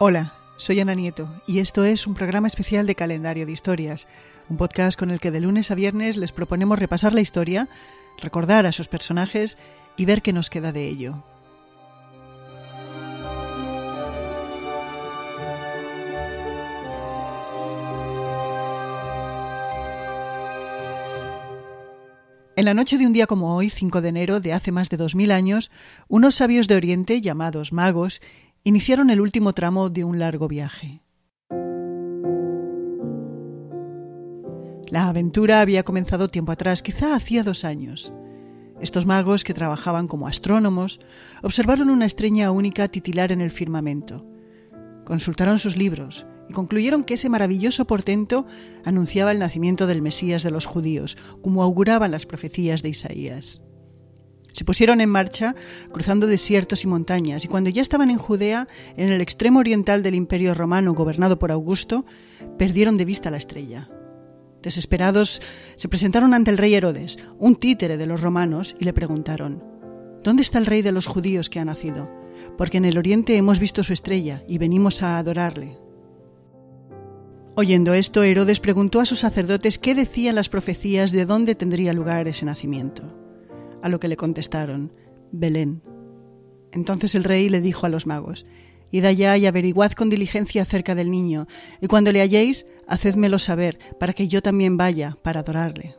Hola, soy Ana Nieto y esto es un programa especial de Calendario de Historias, un podcast con el que de lunes a viernes les proponemos repasar la historia, recordar a sus personajes y ver qué nos queda de ello. En la noche de un día como hoy, 5 de enero de hace más de 2000 años, unos sabios de Oriente, llamados magos, iniciaron el último tramo de un largo viaje. La aventura había comenzado tiempo atrás, quizá hacía dos años. Estos magos, que trabajaban como astrónomos, observaron una estrella única titilar en el firmamento. Consultaron sus libros y concluyeron que ese maravilloso portento anunciaba el nacimiento del Mesías de los judíos, como auguraban las profecías de Isaías. Se pusieron en marcha, cruzando desiertos y montañas, y cuando ya estaban en Judea, en el extremo oriental del Imperio romano gobernado por Augusto, perdieron de vista la estrella. Desesperados, se presentaron ante el rey Herodes, un títere de los romanos, y le preguntaron, ¿Dónde está el rey de los judíos que ha nacido? Porque en el oriente hemos visto su estrella y venimos a adorarle. Oyendo esto, Herodes preguntó a sus sacerdotes qué decían las profecías de dónde tendría lugar ese nacimiento a lo que le contestaron, Belén. Entonces el rey le dijo a los magos, Id allá y averiguad con diligencia acerca del niño, y cuando le halléis, hacedmelo saber, para que yo también vaya para adorarle.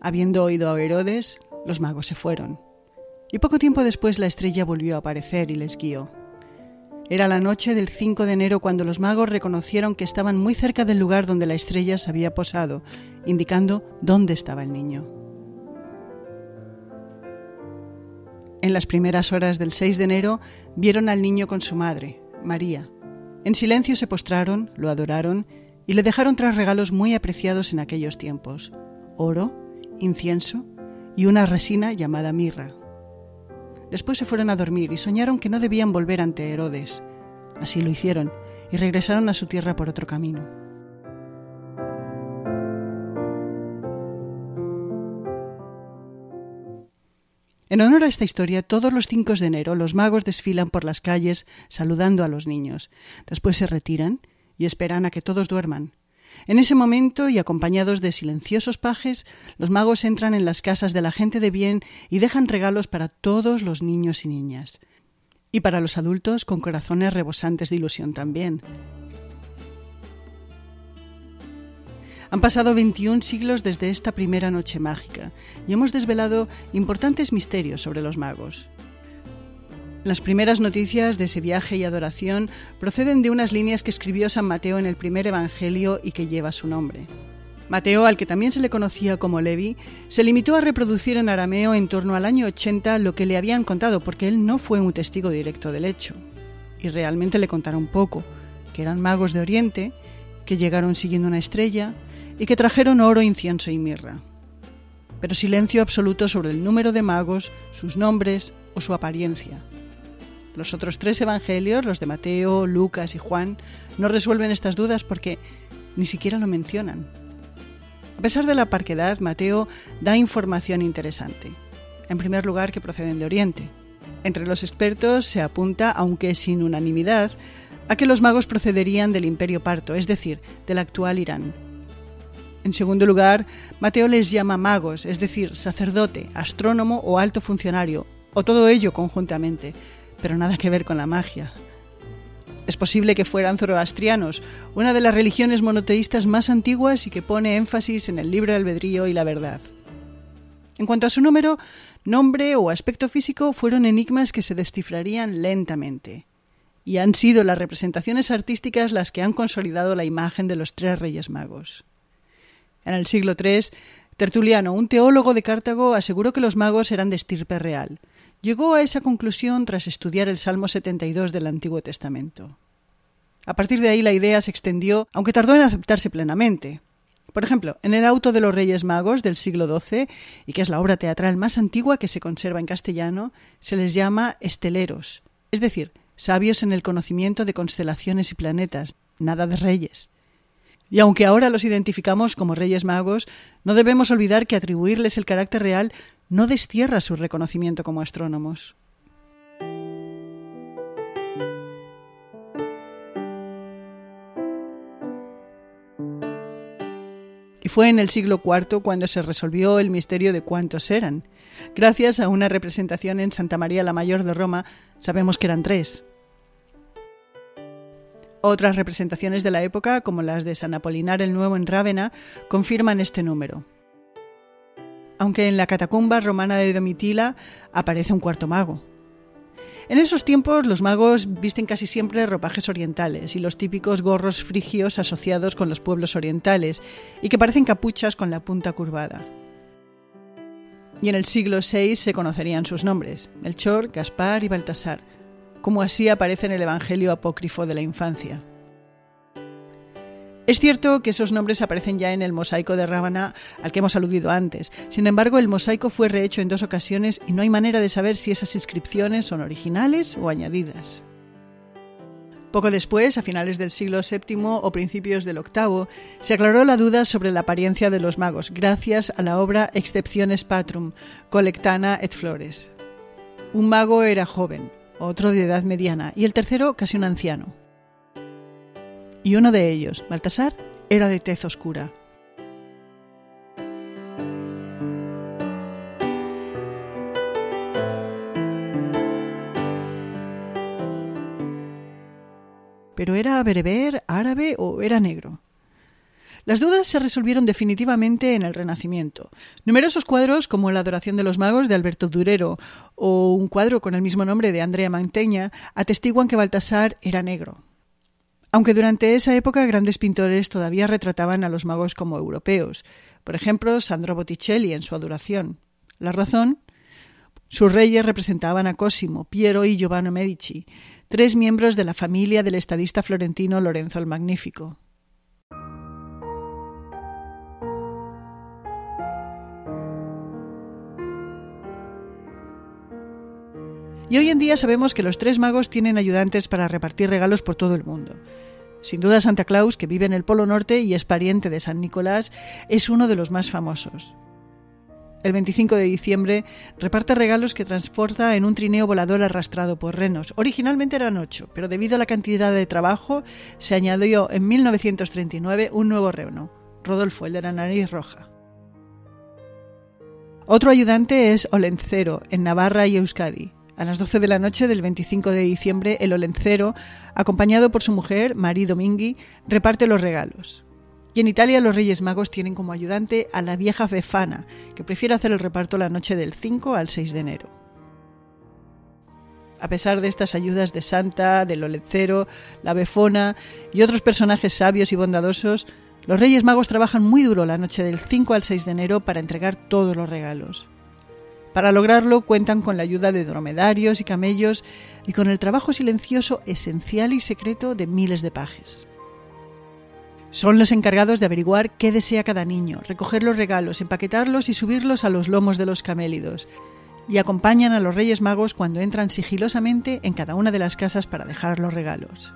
Habiendo oído a Herodes, los magos se fueron. Y poco tiempo después la estrella volvió a aparecer y les guió. Era la noche del 5 de enero cuando los magos reconocieron que estaban muy cerca del lugar donde la estrella se había posado, indicando dónde estaba el niño. En las primeras horas del 6 de enero vieron al niño con su madre, María. En silencio se postraron, lo adoraron y le dejaron tres regalos muy apreciados en aquellos tiempos, oro, incienso y una resina llamada mirra. Después se fueron a dormir y soñaron que no debían volver ante Herodes. Así lo hicieron y regresaron a su tierra por otro camino. En honor a esta historia, todos los 5 de enero los magos desfilan por las calles saludando a los niños. Después se retiran y esperan a que todos duerman. En ese momento, y acompañados de silenciosos pajes, los magos entran en las casas de la gente de bien y dejan regalos para todos los niños y niñas. Y para los adultos con corazones rebosantes de ilusión también. Han pasado 21 siglos desde esta primera noche mágica y hemos desvelado importantes misterios sobre los magos. Las primeras noticias de ese viaje y adoración proceden de unas líneas que escribió San Mateo en el primer Evangelio y que lleva su nombre. Mateo, al que también se le conocía como Levi, se limitó a reproducir en arameo en torno al año 80 lo que le habían contado, porque él no fue un testigo directo del hecho. Y realmente le contaron poco, que eran magos de Oriente, que llegaron siguiendo una estrella, y que trajeron oro, incienso y mirra. Pero silencio absoluto sobre el número de magos, sus nombres o su apariencia. Los otros tres evangelios, los de Mateo, Lucas y Juan, no resuelven estas dudas porque ni siquiera lo mencionan. A pesar de la parquedad, Mateo da información interesante. En primer lugar, que proceden de Oriente. Entre los expertos se apunta, aunque sin unanimidad, a que los magos procederían del imperio parto, es decir, del actual Irán. En segundo lugar, Mateo les llama magos, es decir, sacerdote, astrónomo o alto funcionario, o todo ello conjuntamente, pero nada que ver con la magia. Es posible que fueran zoroastrianos, una de las religiones monoteístas más antiguas y que pone énfasis en el libre albedrío y la verdad. En cuanto a su número, nombre o aspecto físico fueron enigmas que se descifrarían lentamente. Y han sido las representaciones artísticas las que han consolidado la imagen de los tres reyes magos. En el siglo III, Tertuliano, un teólogo de Cartago, aseguró que los magos eran de estirpe real. Llegó a esa conclusión tras estudiar el Salmo 72 del Antiguo Testamento. A partir de ahí la idea se extendió, aunque tardó en aceptarse plenamente. Por ejemplo, en el Auto de los Reyes Magos del siglo XII, y que es la obra teatral más antigua que se conserva en castellano, se les llama esteleros, es decir, sabios en el conocimiento de constelaciones y planetas, nada de reyes. Y aunque ahora los identificamos como reyes magos, no debemos olvidar que atribuirles el carácter real no destierra su reconocimiento como astrónomos. Y fue en el siglo IV cuando se resolvió el misterio de cuántos eran. Gracias a una representación en Santa María la Mayor de Roma, sabemos que eran tres, otras representaciones de la época, como las de San Apolinar el Nuevo en Rávena, confirman este número. Aunque en la catacumba romana de Domitila aparece un cuarto mago. En esos tiempos los magos visten casi siempre ropajes orientales y los típicos gorros frigios asociados con los pueblos orientales y que parecen capuchas con la punta curvada. Y en el siglo VI se conocerían sus nombres, Melchor, Gaspar y Baltasar, como así aparece en el Evangelio apócrifo de la infancia. Es cierto que esos nombres aparecen ya en el mosaico de Rábana al que hemos aludido antes. Sin embargo, el mosaico fue rehecho en dos ocasiones y no hay manera de saber si esas inscripciones son originales o añadidas. Poco después, a finales del siglo VII o principios del VIII, se aclaró la duda sobre la apariencia de los magos gracias a la obra Excepciones Patrum, Colectana et Flores. Un mago era joven, otro de edad mediana y el tercero casi un anciano. Y uno de ellos, Baltasar, era de tez oscura. Pero era bereber, árabe o era negro. Las dudas se resolvieron definitivamente en el Renacimiento. Numerosos cuadros, como La Adoración de los Magos de Alberto Durero o un cuadro con el mismo nombre de Andrea Manteña, atestiguan que Baltasar era negro. Aunque durante esa época grandes pintores todavía retrataban a los magos como europeos, por ejemplo, Sandro Botticelli en su Adoración. La razón, sus reyes representaban a Cosimo, Piero y Giovanni Medici, tres miembros de la familia del estadista florentino Lorenzo el Magnífico. Y hoy en día sabemos que los tres magos tienen ayudantes para repartir regalos por todo el mundo. Sin duda Santa Claus, que vive en el Polo Norte y es pariente de San Nicolás, es uno de los más famosos. El 25 de diciembre reparte regalos que transporta en un trineo volador arrastrado por renos. Originalmente eran ocho, pero debido a la cantidad de trabajo se añadió en 1939 un nuevo reno, Rodolfo, el de la nariz roja. Otro ayudante es Olencero, en Navarra y Euskadi. A las 12 de la noche del 25 de diciembre, el Olencero, acompañado por su mujer, Marie Domingui, reparte los regalos. Y en Italia los Reyes Magos tienen como ayudante a la vieja Befana, que prefiere hacer el reparto la noche del 5 al 6 de enero. A pesar de estas ayudas de Santa, del Olencero, la Befona y otros personajes sabios y bondadosos, los Reyes Magos trabajan muy duro la noche del 5 al 6 de enero para entregar todos los regalos. Para lograrlo cuentan con la ayuda de dromedarios y camellos y con el trabajo silencioso, esencial y secreto de miles de pajes. Son los encargados de averiguar qué desea cada niño, recoger los regalos, empaquetarlos y subirlos a los lomos de los camélidos, y acompañan a los Reyes Magos cuando entran sigilosamente en cada una de las casas para dejar los regalos.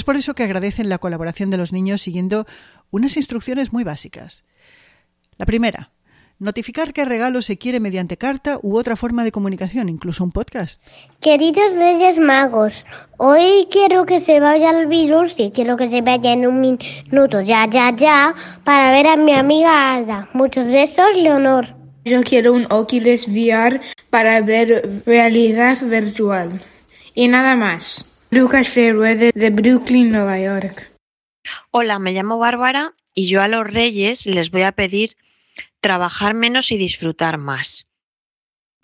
Es por eso que agradecen la colaboración de los niños siguiendo unas instrucciones muy básicas. La primera, notificar qué regalo se quiere mediante carta u otra forma de comunicación, incluso un podcast. Queridos Reyes Magos, hoy quiero que se vaya el virus y quiero que se vaya en un minuto, ya, ya, ya, para ver a mi amiga Ada. Muchos besos, Leonor. Yo quiero un Oculus VR para ver realidad virtual. Y nada más. Lucas Fairweather de Brooklyn, Nueva York. Hola, me llamo Bárbara y yo a los Reyes les voy a pedir trabajar menos y disfrutar más.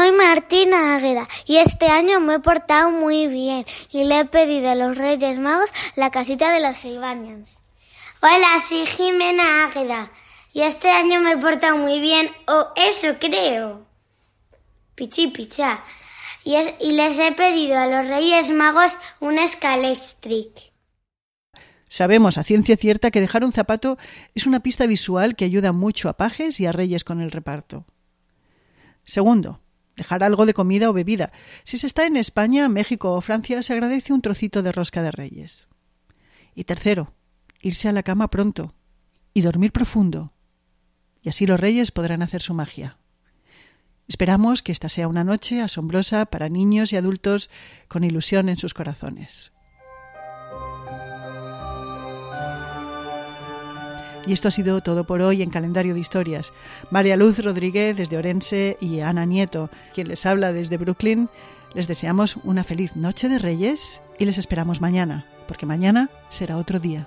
Soy Martina Águeda y este año me he portado muy bien y le he pedido a los Reyes Magos la casita de los Silvanians. Hola, soy Jimena Águeda y este año me he portado muy bien, o eso creo. Pichi picha y, les he pedido a los Reyes Magos un Scalestric. Sabemos a ciencia cierta que dejar un zapato es una pista visual que ayuda mucho a pajes y a reyes con el reparto. Segundo, dejar algo de comida o bebida. Si se está en España, México o Francia, se agradece un trocito de rosca de reyes. Y tercero, irse a la cama pronto y dormir profundo. y así los reyes podrán hacer su magia. Esperamos que esta sea una noche asombrosa para niños y adultos con ilusión en sus corazones. Y esto ha sido todo por hoy en Calendario de Historias. María Luz Rodríguez desde Orense y Ana Nieto, quien les habla desde Brooklyn, les deseamos una feliz noche de Reyes y les esperamos mañana, porque mañana será otro día.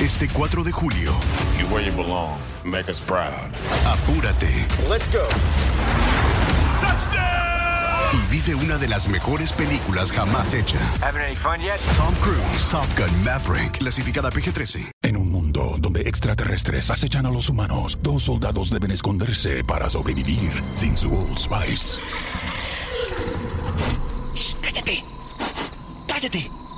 Este 4 de julio. You where you belong. Make us proud. Apúrate. Let's go. Y vive una de las mejores películas jamás hecha. Having any fun yet? Tom Cruise, Top Gun Maverick, clasificada PG-13. En un mundo donde extraterrestres acechan a los humanos, dos soldados deben esconderse para sobrevivir sin su Old Spice. ¡Cállate! ¡Cállate!